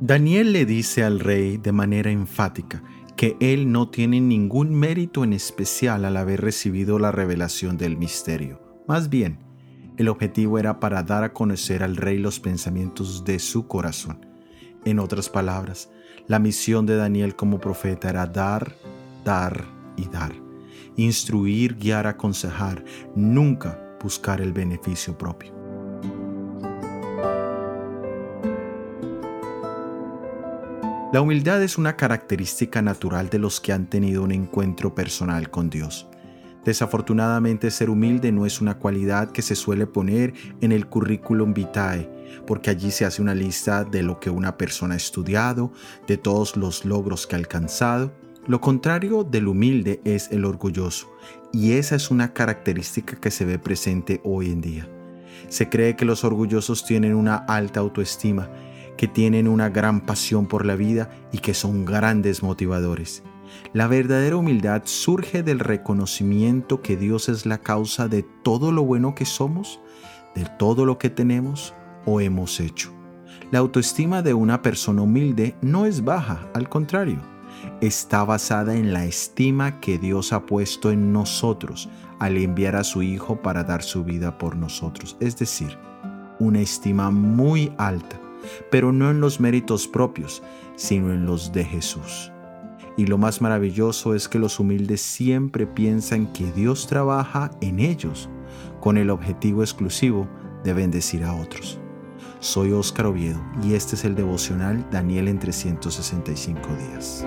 Daniel le dice al rey de manera enfática que él no tiene ningún mérito en especial al haber recibido la revelación del misterio. Más bien, el objetivo era para dar a conocer al rey los pensamientos de su corazón. En otras palabras, la misión de Daniel como profeta era dar, dar y dar. Instruir, guiar, aconsejar, nunca buscar el beneficio propio. La humildad es una característica natural de los que han tenido un encuentro personal con Dios. Desafortunadamente ser humilde no es una cualidad que se suele poner en el currículum vitae, porque allí se hace una lista de lo que una persona ha estudiado, de todos los logros que ha alcanzado. Lo contrario del humilde es el orgulloso, y esa es una característica que se ve presente hoy en día. Se cree que los orgullosos tienen una alta autoestima que tienen una gran pasión por la vida y que son grandes motivadores. La verdadera humildad surge del reconocimiento que Dios es la causa de todo lo bueno que somos, de todo lo que tenemos o hemos hecho. La autoestima de una persona humilde no es baja, al contrario, está basada en la estima que Dios ha puesto en nosotros al enviar a su Hijo para dar su vida por nosotros, es decir, una estima muy alta pero no en los méritos propios, sino en los de Jesús. Y lo más maravilloso es que los humildes siempre piensan que Dios trabaja en ellos con el objetivo exclusivo de bendecir a otros. Soy Óscar Oviedo y este es el devocional Daniel en 365 días.